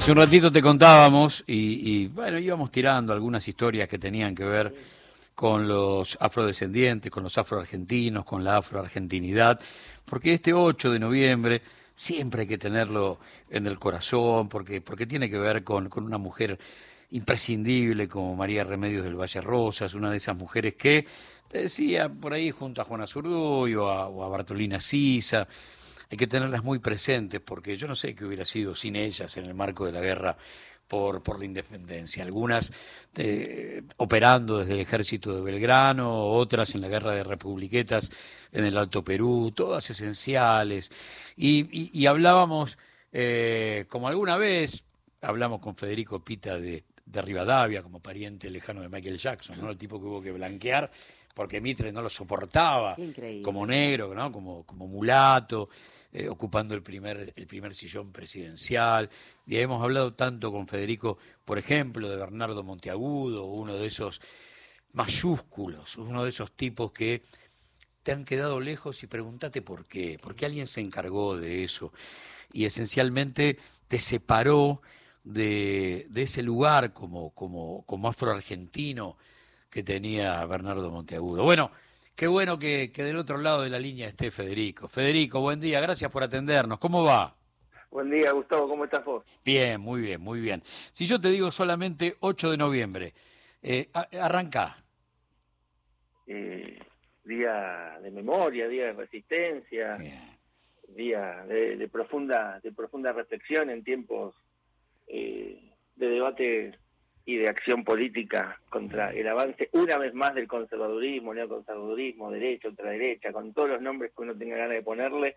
Hace un ratito te contábamos y, bueno, íbamos tirando algunas historias que tenían que ver con los afrodescendientes, con los afroargentinos, con la afroargentinidad, porque este 8 de noviembre siempre hay que tenerlo en el corazón, porque, porque tiene que ver con, con una mujer imprescindible como María Remedios del Valle Rosas, una de esas mujeres que, te decía, por ahí junto a Juana Zurduy o a, o a Bartolina Sisa, hay que tenerlas muy presentes porque yo no sé qué hubiera sido sin ellas en el marco de la guerra por, por la independencia. Algunas eh, operando desde el ejército de Belgrano, otras en la guerra de republiquetas en el Alto Perú, todas esenciales. Y, hablábamos, eh, como alguna vez, hablamos con Federico Pita de, de Rivadavia, como pariente lejano de Michael Jackson, ¿no? el tipo que hubo que blanquear porque Mitre no lo soportaba como negro, ¿no? como, como mulato. Eh, ocupando el primer, el primer sillón presidencial. Y hemos hablado tanto con Federico, por ejemplo, de Bernardo Monteagudo, uno de esos mayúsculos, uno de esos tipos que te han quedado lejos y pregúntate por qué, por qué alguien se encargó de eso y esencialmente te separó de, de ese lugar como, como, como afroargentino que tenía Bernardo Monteagudo. Bueno, Qué bueno que, del otro lado de la línea esté Federico. Federico, buen día, gracias por atendernos. ¿Cómo va? Buen día, Gustavo, ¿cómo estás vos? Bien, muy bien, muy bien. Si yo te digo solamente 8 de noviembre, eh, arranca. Eh, día de memoria, día de resistencia, día de, profunda, de profunda reflexión en tiempos eh, de debate y de acción política contra el avance, una vez más, del conservadurismo, neoconservadurismo, derecha, ultraderecha, con todos los nombres que uno tenga ganas de ponerle,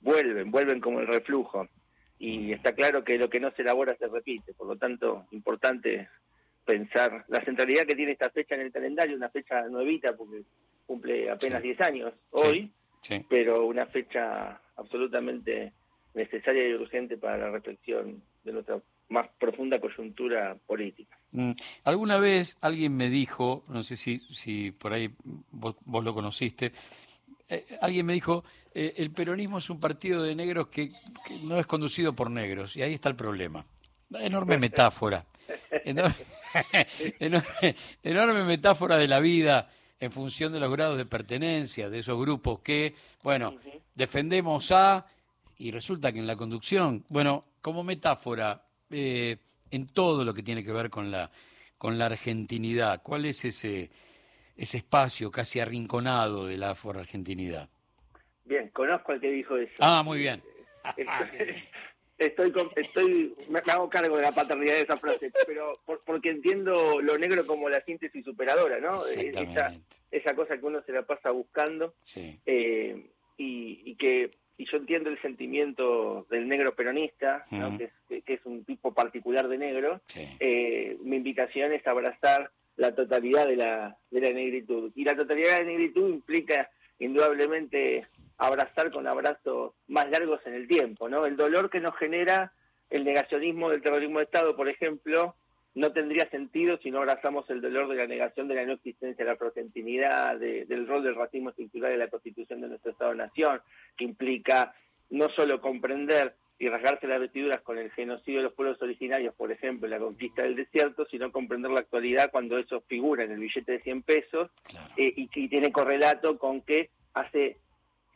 vuelven, vuelven como el reflujo. Y está claro que lo que no se elabora se repite, por lo tanto, importante pensar la centralidad que tiene esta fecha en el calendario, una fecha nuevita, porque cumple apenas 10 años hoy, pero una fecha absolutamente necesaria y urgente para la reflexión de nuestra más profunda coyuntura política. Mm. Alguna vez alguien me dijo, no sé si, si por ahí vos, lo conociste, eh, alguien me dijo, eh, el peronismo es un partido de negros que, no es conducido por negros, y ahí está el problema. Enorme metáfora. Enorme, metáfora de la vida en función de los grados de pertenencia de esos grupos que, bueno, defendemos a, y resulta que en la conducción, bueno, como metáfora, eh, en todo lo que tiene que ver con la, con la argentinidad. ¿Cuál es ese, ese espacio casi arrinconado de la afro-argentinidad? Bien, conozco al que dijo eso. Ah, muy bien. Estoy, estoy, me hago cargo de la paternidad de esa frase, pero porque entiendo lo negro como la síntesis superadora, ¿no? Esa, esa cosa que uno se la pasa buscando eh, y, y, que y yo entiendo el sentimiento del negro peronista, que, es, un tipo particular de negro, eh, mi invitación es abrazar la totalidad de la, de la negritud. Y la totalidad de la negritud implica indudablemente abrazar con abrazos más largos en el tiempo, ¿no? El dolor que nos genera el negacionismo del terrorismo de Estado, por ejemplo, no tendría sentido si no abrazamos el dolor de la negación de la no existencia de la prosentinidad, del rol del racismo estructural en la constitución de nuestro Estado-Nación, que implica no solo comprender y rasgarse las vestiduras con el genocidio de los pueblos originarios, por ejemplo, la conquista del desierto, sino comprender la actualidad cuando eso figura en el billete de 100 pesos eh, y, y tiene correlato con que hace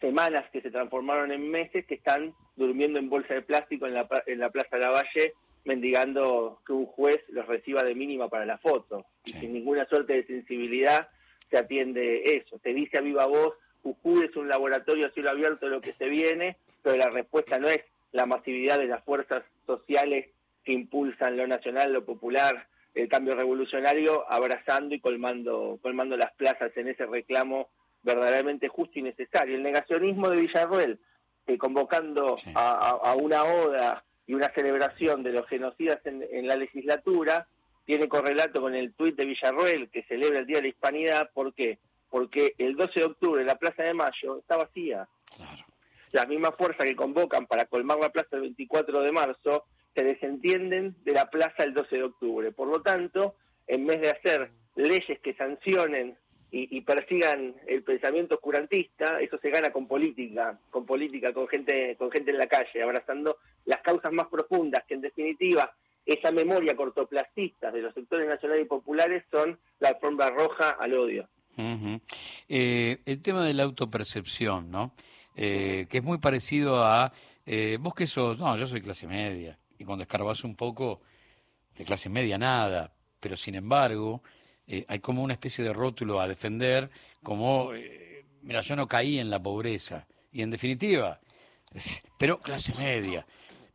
semanas que se transformaron en meses que están durmiendo en bolsa de plástico en la, en la Plaza Lavalle mendigando que un juez los reciba de mínima para la foto. Y sin ninguna suerte de sensibilidad se atiende eso. Se dice a viva voz, Jujuy es un laboratorio a cielo abierto de lo que se viene, pero la respuesta no es la masividad de las fuerzas sociales que impulsan lo nacional, lo popular, el cambio revolucionario, abrazando y colmando, colmando las plazas en ese reclamo verdaderamente justo y necesario. El negacionismo de Villarroel, eh, convocando a, una oda y una celebración de los genocidas en, la legislatura tiene correlato con el tuit de Villarroel que celebra el Día de la Hispanidad. ¿Por qué? Porque el 12 de octubre la Plaza de Mayo está vacía. Claro. Las mismas fuerzas que convocan para colmar la plaza el 24 de marzo se desentienden de la plaza el 12 de octubre. Por lo tanto, en vez de hacer leyes que sancionen y, persigan el pensamiento oscurantista, eso se gana con política, con política, con gente, con gente en la calle, abrazando las causas más profundas, que en definitiva esa memoria cortoplastista de los sectores nacionales y populares son la alfombra roja al odio. Eh, el tema de la autopercepción, ¿no? Eh, que es muy parecido a, eh, vos que sos, no, yo soy clase media, y cuando escarbas un poco, de clase media nada, pero sin embargo, hay como una especie de rótulo a defender, como, mira, yo no caí en la pobreza, y en definitiva, pero clase media.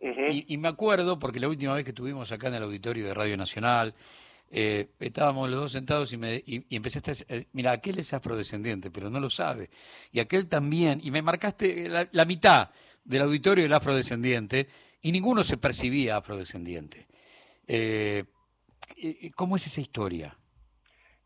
Y, me acuerdo, porque la última vez que estuvimos acá en el auditorio de Radio Nacional, eh, estábamos los dos sentados y, me, y, empecé a decir, mira, aquel es afrodescendiente, pero no lo sabe. Y aquel también, y me marcaste la, mitad del auditorio del afrodescendiente, y ninguno se percibía afrodescendiente. Eh, eh, ¿Cómo es esa historia?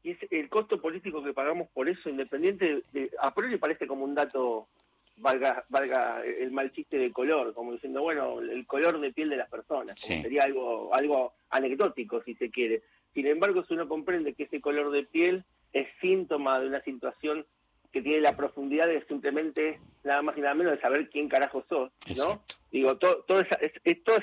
Y es el costo político que pagamos por eso, independiente, de, a priori parece como un dato valga, valga el mal chiste de color, como diciendo, bueno, el color de piel de las personas, sería algo, algo anecdótico si se quiere. Sin embargo, si uno comprende que ese color de piel es síntoma de una situación que tiene la profundidad de simplemente nada más y nada menos de saber quién carajo sos, ¿no? Digo, todas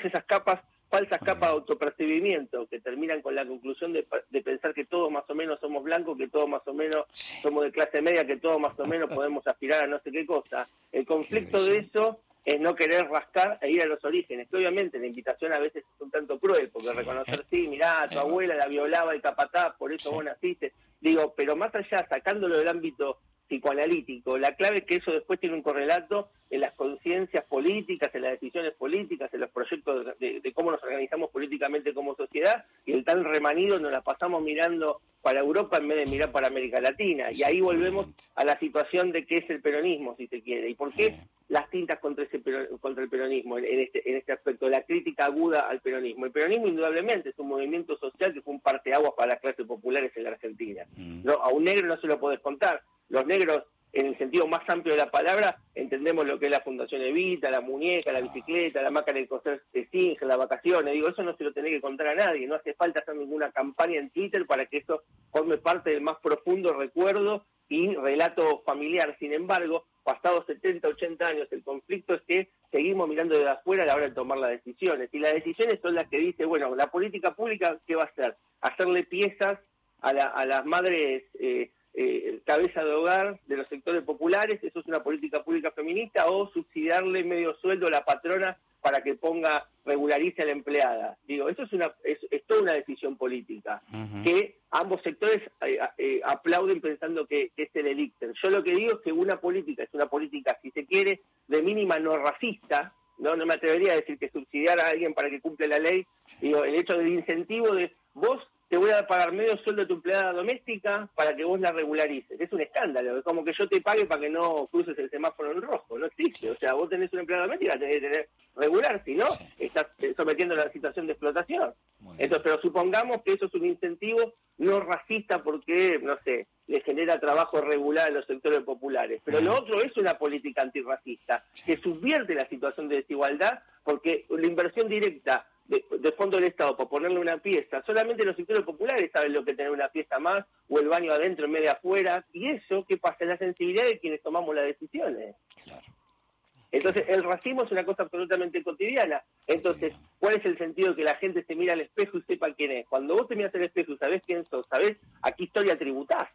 esas capas, falsas capas de autopercibimiento que terminan con la conclusión de, pensar que todos más o menos somos blancos, que todos más o menos somos de clase media, que todos más o menos podemos aspirar a no sé qué cosa. El conflicto de eso es no querer rascar e ir a los orígenes, que obviamente la invitación a veces es un tanto cruel, porque reconocer, sí, mirá, tu abuela la violaba el capataz, por eso vos naciste, digo, pero más allá, sacándolo del ámbito psicoanalítico, la clave es que eso después tiene un correlato en las conciencias políticas, en las decisiones políticas, en los proyectos de, de, cómo nos organizamos políticamente como sociedad, y el tal remanido nos la pasamos mirando para Europa en vez de mirar para América Latina. Y ahí volvemos a la situación de qué es el peronismo, si se quiere, y por qué las tintas contra, ese, contra el peronismo en, este, en este aspecto, la crítica aguda al peronismo. El peronismo indudablemente es un movimiento social que fue un parteaguas para las clases populares en la Argentina. Mm. No, a un negro no se lo podés contar. Los negros, en el sentido más amplio de la palabra, entendemos lo que es la Fundación Evita, la muñeca, la bicicleta, la máquina de coser de las vacaciones. Digo, eso no se lo tenés que contar a nadie. No hace falta hacer ninguna campaña en Twitter para que eso forme parte del más profundo recuerdo y relato familiar. Sin embargo, pasados 70, 80 años, el conflicto es que seguimos mirando desde afuera a la hora de tomar las decisiones. Y las decisiones son las que dice, bueno, la política pública, ¿qué va a hacer? Hacerle piezas a, a las madres eh, eh, cabeza de hogar de los sectores populares, eso es una política pública feminista, o subsidiarle medio sueldo a la patrona para que ponga, regularice a la empleada. Digo, eso es, una, es, toda una decisión política, que ambos sectores eh, eh, aplauden pensando que, es el elixir. Yo lo que digo es que una política es una política, si se quiere, de mínima no racista, no, no me atrevería a decir que subsidiar a alguien para que cumpla la ley, digo, el hecho del incentivo de vos te voy a pagar medio sueldo de tu empleada doméstica para que vos la regularices. Es un escándalo, es como que yo te pague para que no cruces el semáforo en rojo, no existe. O sea, vos tenés una empleada doméstica, tenés que tener regular, si no, estás sometiendo a la situación de explotación. Entonces, pero supongamos que eso es un incentivo no racista porque, no sé, le genera trabajo regular a los sectores populares. Pero lo otro es una política antirracista que subvierte la situación de desigualdad porque la inversión directa de, fondo del Estado para ponerle una pieza, solamente los sectores populares saben lo que tener una pieza más o el baño adentro en medio de afuera, y eso, ¿qué pasa? La sensibilidad de quienes tomamos las decisiones. Entonces, el racismo es una cosa absolutamente cotidiana. Entonces, ¿cuál es el sentido de que la gente se mira al espejo y sepa quién es? Cuando vos te miras al espejo y sabés quién sos, sabés a qué historia tributás.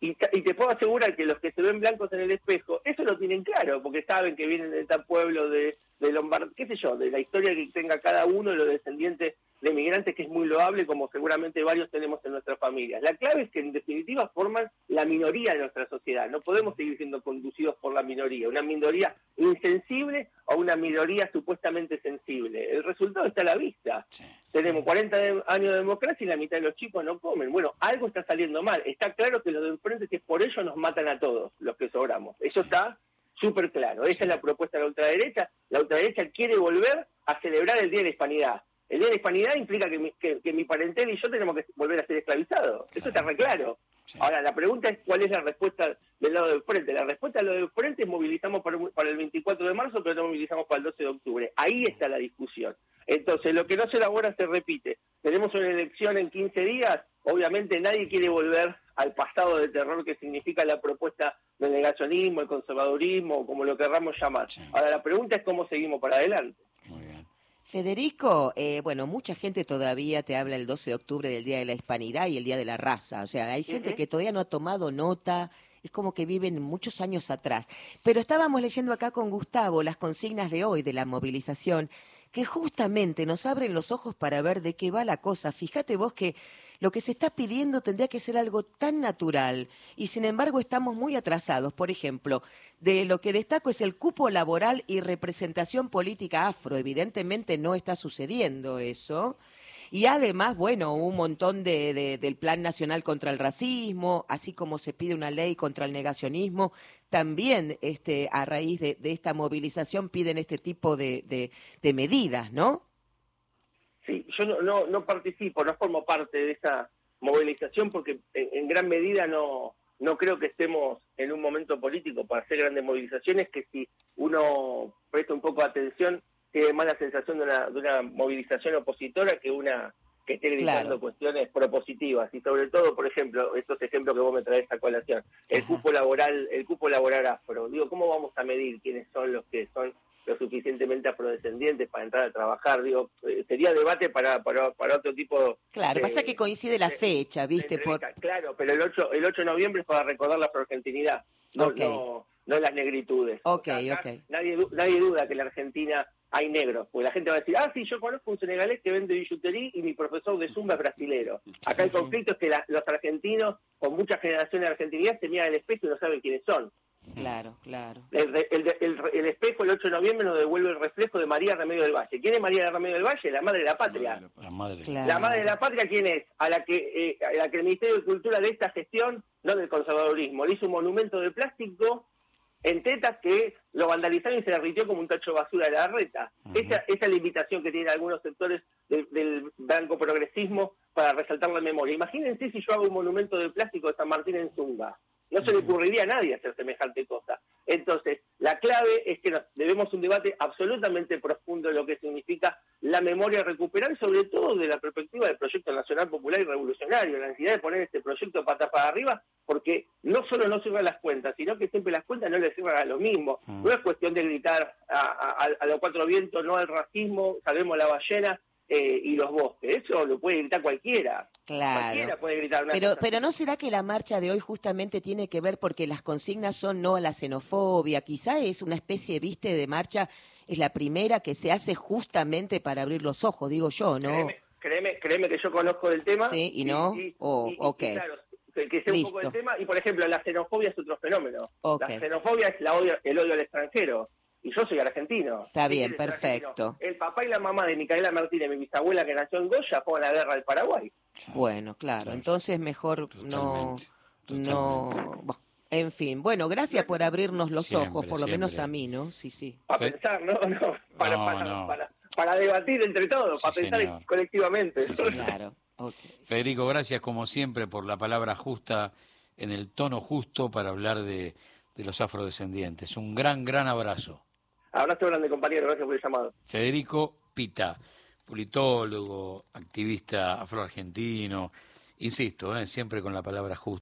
Y, te puedo asegurar que los que se ven blancos en el espejo, eso lo tienen claro, porque saben que vienen de tal pueblo de, de Lombard, qué sé yo, de la historia que tenga cada uno de los descendientes de migrantes, que es muy loable, como seguramente varios tenemos en nuestras familias. La clave es que en definitiva forman la minoría de nuestra sociedad. No podemos seguir siendo conducidos por la minoría, una minoría insensible o una minoría supuestamente sensible. El resultado está a la vista. Tenemos 40 años de democracia y la mitad de los chicos no comen. Bueno, algo está saliendo mal. Está claro que los de enfrente, que por ello nos matan a todos, los que sobramos. Eso está súper claro. Esa es la propuesta de la ultraderecha. La ultraderecha quiere volver a celebrar el Día de la Hispanidad. El Día de la Hispanidad implica que mi, que, mi parentela y yo tenemos que volver a ser esclavizados. Eso está re claro. Ahora, la pregunta es cuál es la respuesta del lado del frente. La respuesta del lado del frente es movilizamos para, para, el 24 de marzo, pero no movilizamos para el 12 de octubre. Ahí está la discusión. Entonces, lo que no se elabora se repite. Tenemos una elección en 15 días, obviamente nadie quiere volver al pasado de terror que significa la propuesta del negacionismo, el conservadurismo, como lo querramos llamar. Ahora, la pregunta es cómo seguimos para adelante. Federico, eh, bueno, mucha gente todavía te habla el 12 de octubre del Día de la Hispanidad y el Día de la Raza. O sea, hay gente que todavía no ha tomado nota, es como que viven muchos años atrás. Pero estábamos leyendo acá con Gustavo las consignas de hoy de la movilización, que justamente nos abren los ojos para ver de qué va la cosa. Fíjate vos que lo que se está pidiendo tendría que ser algo tan natural y sin embargo estamos muy atrasados. Por ejemplo, de lo que destaco es el cupo laboral y representación política afro. Evidentemente no está sucediendo eso. Y además, bueno, un montón de, del Plan Nacional contra el Racismo, así como se pide una ley contra el negacionismo, también este, a raíz de, esta movilización piden este tipo de, de medidas, ¿no? Sí, yo no, no, no, participo, no formo parte de esa movilización porque en, gran medida no, no creo que estemos en un momento político para hacer grandes movilizaciones, que si uno presta un poco de atención, tiene más la sensación de una, de una movilización opositora que una que esté gritando cuestiones propositivas. Y sobre todo, por ejemplo, estos ejemplos que vos me traes a colación, el cupo laboral, el cupo laboral afro. Digo, ¿cómo vamos a medir quiénes son los que son lo suficientemente afrodescendientes para entrar a trabajar. Digo, eh, sería debate para, para, para otro tipo Claro, pasa que coincide la fecha, ¿viste? Por... Claro, pero el 8, el 8 de noviembre es para recordar la afroargentinidad, no, no, no las negritudes. Ok, ok. Nadie, nadie duda que en la Argentina hay negros, porque la gente va a decir, ah, sí, yo conozco un senegalés que vende billutería y mi profesor de Zumba es brasilero. Acá el conflicto es que los argentinos, con muchas generaciones de argentinidad, se miran al espejo y no saben quiénes son. Claro, claro. El, el, espejo el 8 de noviembre nos devuelve el reflejo de María Remedio del Valle. ¿Quién es María Remedio del Valle? La madre de la patria. La madre, la madre de la patria, ¿quién es? A la que eh, a la que el Ministerio de Cultura de esta gestión, no del conservadurismo, le hizo un monumento de plástico en tetas que lo vandalizaron y se derritió como un tacho de basura de la reta. esa, esa es la invitación que tienen algunos sectores del blanco progresismo para resaltar la memoria. Imagínense si yo hago un monumento de plástico de San Martín en Zumba. No se le ocurriría a nadie hacer semejante cosa. Entonces, la clave es que debemos un debate absolutamente profundo de lo que significa la memoria recuperar, sobre todo de la perspectiva del proyecto nacional popular y revolucionario, la necesidad de poner este proyecto pata para arriba, porque no solo no sirven las cuentas, sino que siempre las cuentas no le sirven a lo mismo. Mm. No es cuestión de gritar a, a los cuatro vientos, no al racismo, salvemos la ballena, eh, y los bosques. Eso lo puede gritar cualquiera. Claro. Cualquiera puede gritar una pero, pero ¿no será que la marcha de hoy justamente tiene que ver porque las consignas son no a la xenofobia? Quizá es una especie, viste, de marcha, es la primera que se hace justamente para abrir los ojos, digo yo, ¿no? Créeme, créeme, que yo conozco del tema. Sí, y no, o claro, que sé un poco del tema. Y por ejemplo, la xenofobia es otro fenómeno. La xenofobia es la odio, el odio al extranjero y yo soy argentino. Está bien, perfecto. El papá y la mamá de Micaela Martínez, mi bisabuela que nació en Goya, fue a la guerra del Paraguay. Bueno, claro, entonces mejor no... no en fin, bueno, gracias por abrirnos los ojos, por lo menos a mí, ¿no? Sí, sí. Para pensar, ¿no? no para, para, para, debatir entre todos, para pensar colectivamente. claro. Federico, gracias como siempre por la palabra justa, en el tono justo para hablar de, de los afrodescendientes. Un gran, gran abrazo. Abrazo grande, compañero. Gracias por el llamado. Federico Pita, politólogo, activista afroargentino. Insisto, ¿eh? siempre con la palabra justa.